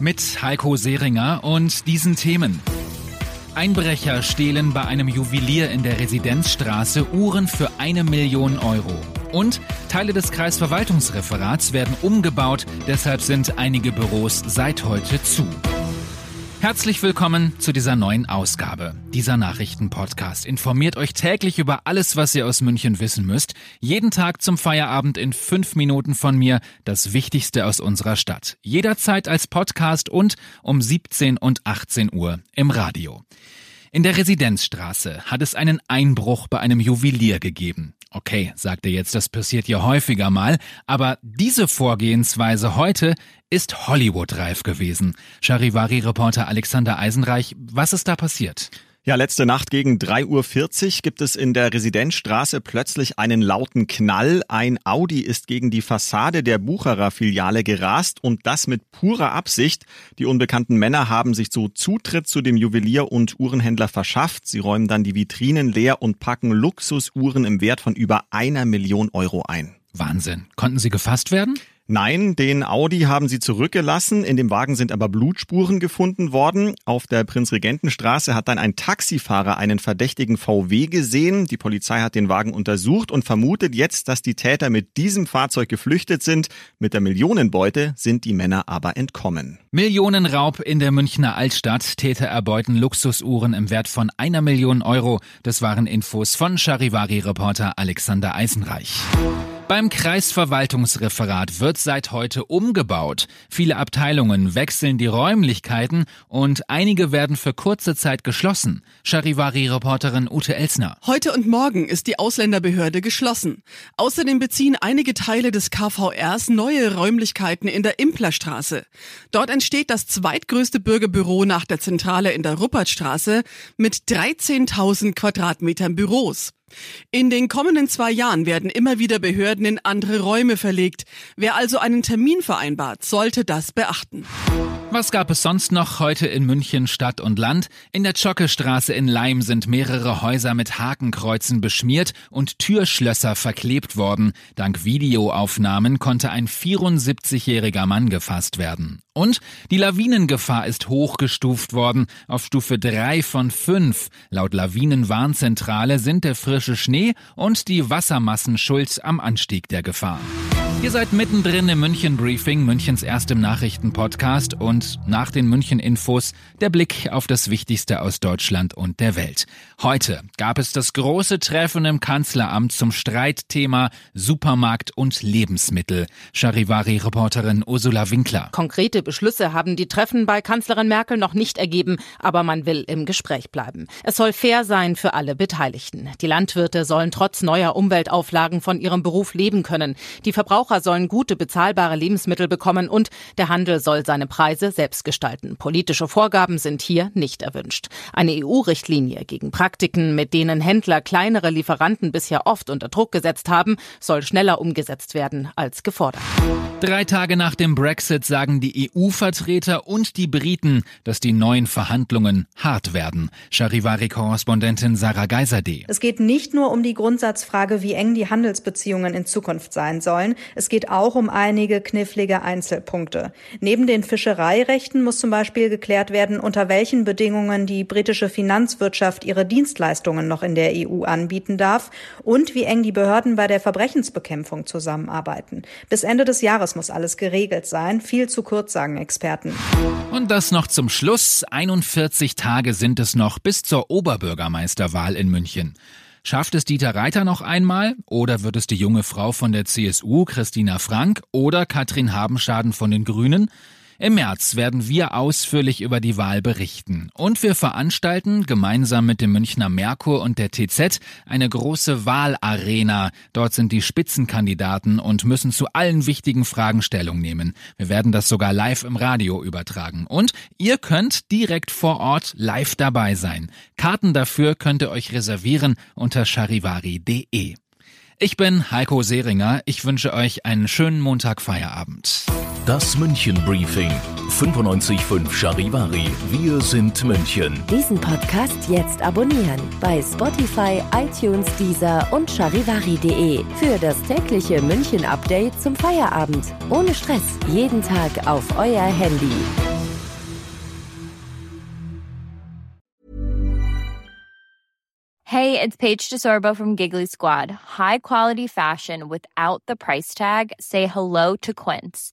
Mit Heiko Seringer und diesen Themen. Einbrecher stehlen bei einem Juwelier in der Residenzstraße Uhren für eine Million Euro. Und Teile des Kreisverwaltungsreferats werden umgebaut, deshalb sind einige Büros seit heute zu. Herzlich willkommen zu dieser neuen Ausgabe. Dieser Nachrichtenpodcast informiert euch täglich über alles, was ihr aus München wissen müsst. Jeden Tag zum Feierabend in fünf Minuten von mir das Wichtigste aus unserer Stadt. Jederzeit als Podcast und um 17 und 18 Uhr im Radio. In der Residenzstraße hat es einen Einbruch bei einem Juwelier gegeben. Okay, sagt er jetzt, das passiert ja häufiger mal, aber diese Vorgehensweise heute ist Hollywood-reif gewesen. Charivari-Reporter Alexander Eisenreich, was ist da passiert? Ja, letzte Nacht gegen 3.40 Uhr gibt es in der Residenzstraße plötzlich einen lauten Knall. Ein Audi ist gegen die Fassade der Bucherer Filiale gerast und das mit purer Absicht. Die unbekannten Männer haben sich so Zutritt zu dem Juwelier und Uhrenhändler verschafft. Sie räumen dann die Vitrinen leer und packen Luxusuhren im Wert von über einer Million Euro ein. Wahnsinn. Konnten sie gefasst werden? Nein, den Audi haben sie zurückgelassen. In dem Wagen sind aber Blutspuren gefunden worden. Auf der Prinzregentenstraße hat dann ein Taxifahrer einen verdächtigen VW gesehen. Die Polizei hat den Wagen untersucht und vermutet jetzt, dass die Täter mit diesem Fahrzeug geflüchtet sind. Mit der Millionenbeute sind die Männer aber entkommen. Millionenraub in der Münchner Altstadt. Täter erbeuten Luxusuhren im Wert von einer Million Euro. Das waren Infos von Charivari-Reporter Alexander Eisenreich. Beim Kreisverwaltungsreferat wird seit heute umgebaut. Viele Abteilungen wechseln die Räumlichkeiten und einige werden für kurze Zeit geschlossen. Charivari-Reporterin Ute Elsner. Heute und morgen ist die Ausländerbehörde geschlossen. Außerdem beziehen einige Teile des KVRs neue Räumlichkeiten in der Implerstraße. Dort entsteht das zweitgrößte Bürgerbüro nach der Zentrale in der Ruppertstraße mit 13.000 Quadratmetern Büros. In den kommenden zwei Jahren werden immer wieder Behörden in andere Räume verlegt. Wer also einen Termin vereinbart, sollte das beachten. Was gab es sonst noch heute in München Stadt und Land? In der Zschocke-Straße in Leim sind mehrere Häuser mit Hakenkreuzen beschmiert und Türschlösser verklebt worden. Dank Videoaufnahmen konnte ein 74-jähriger Mann gefasst werden. Und die Lawinengefahr ist hochgestuft worden auf Stufe 3 von 5. Laut Lawinenwarnzentrale sind der frische Schnee und die Wassermassen schuld am Anstieg der Gefahr. Ihr seid mittendrin im München Briefing, Münchens erstem Nachrichtenpodcast und nach den München Infos der Blick auf das Wichtigste aus Deutschland und der Welt. Heute gab es das große Treffen im Kanzleramt zum Streitthema Supermarkt und Lebensmittel. Charivari-Reporterin Ursula Winkler. Konkrete Beschlüsse haben die Treffen bei Kanzlerin Merkel noch nicht ergeben, aber man will im Gespräch bleiben. Es soll fair sein für alle Beteiligten. Die Landwirte sollen trotz neuer Umweltauflagen von ihrem Beruf leben können. Die Verbraucher Verbraucher sollen gute, bezahlbare Lebensmittel bekommen und der Handel soll seine Preise selbst gestalten. Politische Vorgaben sind hier nicht erwünscht. Eine EU-Richtlinie gegen Praktiken, mit denen Händler kleinere Lieferanten bisher oft unter Druck gesetzt haben, soll schneller umgesetzt werden als gefordert. Drei Tage nach dem Brexit sagen die EU-Vertreter und die Briten, dass die neuen Verhandlungen hart werden. Charivari-Korrespondentin Sarah Geiserde. Es geht nicht nur um die Grundsatzfrage, wie eng die Handelsbeziehungen in Zukunft sein sollen. Es geht auch um einige knifflige Einzelpunkte. Neben den Fischereirechten muss zum Beispiel geklärt werden, unter welchen Bedingungen die britische Finanzwirtschaft ihre Dienstleistungen noch in der EU anbieten darf und wie eng die Behörden bei der Verbrechensbekämpfung zusammenarbeiten. Bis Ende des Jahres muss alles geregelt sein. Viel zu kurz, sagen Experten. Und das noch zum Schluss. 41 Tage sind es noch bis zur Oberbürgermeisterwahl in München. Schafft es Dieter Reiter noch einmal? Oder wird es die junge Frau von der CSU, Christina Frank, oder Katrin Habenschaden von den Grünen? Im März werden wir ausführlich über die Wahl berichten. Und wir veranstalten gemeinsam mit dem Münchner Merkur und der TZ eine große Wahlarena. Dort sind die Spitzenkandidaten und müssen zu allen wichtigen Fragen Stellung nehmen. Wir werden das sogar live im Radio übertragen. Und ihr könnt direkt vor Ort live dabei sein. Karten dafür könnt ihr euch reservieren unter charivari.de. Ich bin Heiko Seringer. Ich wünsche euch einen schönen Montagfeierabend. Das München Briefing. 95.5 Charivari. Wir sind München. Diesen Podcast jetzt abonnieren bei Spotify, iTunes, Deezer und charivari.de für das tägliche München Update zum Feierabend. Ohne Stress. Jeden Tag auf euer Handy. Hey, it's Paige DeSorbo from Giggly Squad. High quality fashion without the price tag. Say hello to Quince.